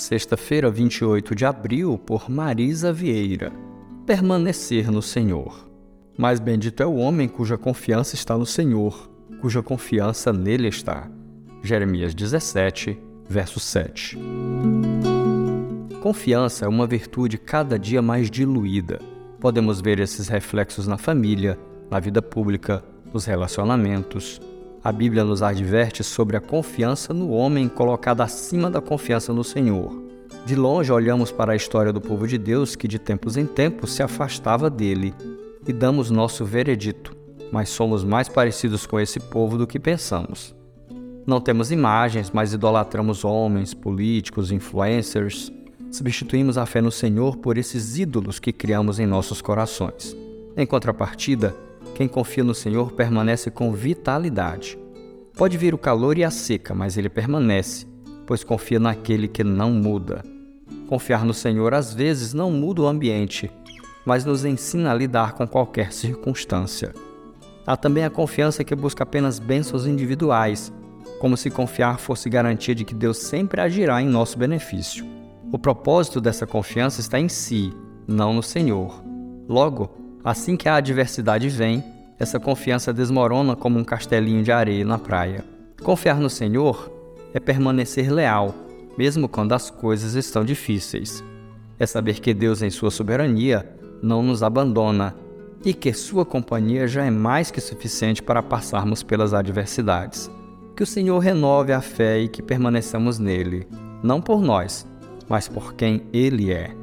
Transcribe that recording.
Sexta-feira, 28 de abril, por Marisa Vieira. Permanecer no Senhor. Mais bendito é o homem cuja confiança está no Senhor, cuja confiança nele está. Jeremias 17, verso 7. Confiança é uma virtude cada dia mais diluída. Podemos ver esses reflexos na família, na vida pública, nos relacionamentos, a Bíblia nos adverte sobre a confiança no homem colocada acima da confiança no Senhor. De longe olhamos para a história do povo de Deus que de tempos em tempos se afastava dele e damos nosso veredito, mas somos mais parecidos com esse povo do que pensamos. Não temos imagens, mas idolatramos homens, políticos, influencers. Substituímos a fé no Senhor por esses ídolos que criamos em nossos corações. Em contrapartida, quem confia no Senhor permanece com vitalidade. Pode vir o calor e a seca, mas ele permanece, pois confia naquele que não muda. Confiar no Senhor às vezes não muda o ambiente, mas nos ensina a lidar com qualquer circunstância. Há também a confiança que busca apenas bênçãos individuais, como se confiar fosse garantia de que Deus sempre agirá em nosso benefício. O propósito dessa confiança está em si, não no Senhor. Logo, Assim que a adversidade vem, essa confiança desmorona como um castelinho de areia na praia. Confiar no Senhor é permanecer leal, mesmo quando as coisas estão difíceis. É saber que Deus, em Sua soberania, não nos abandona e que Sua companhia já é mais que suficiente para passarmos pelas adversidades. Que o Senhor renove a fé e que permaneçamos nele, não por nós, mas por quem Ele é.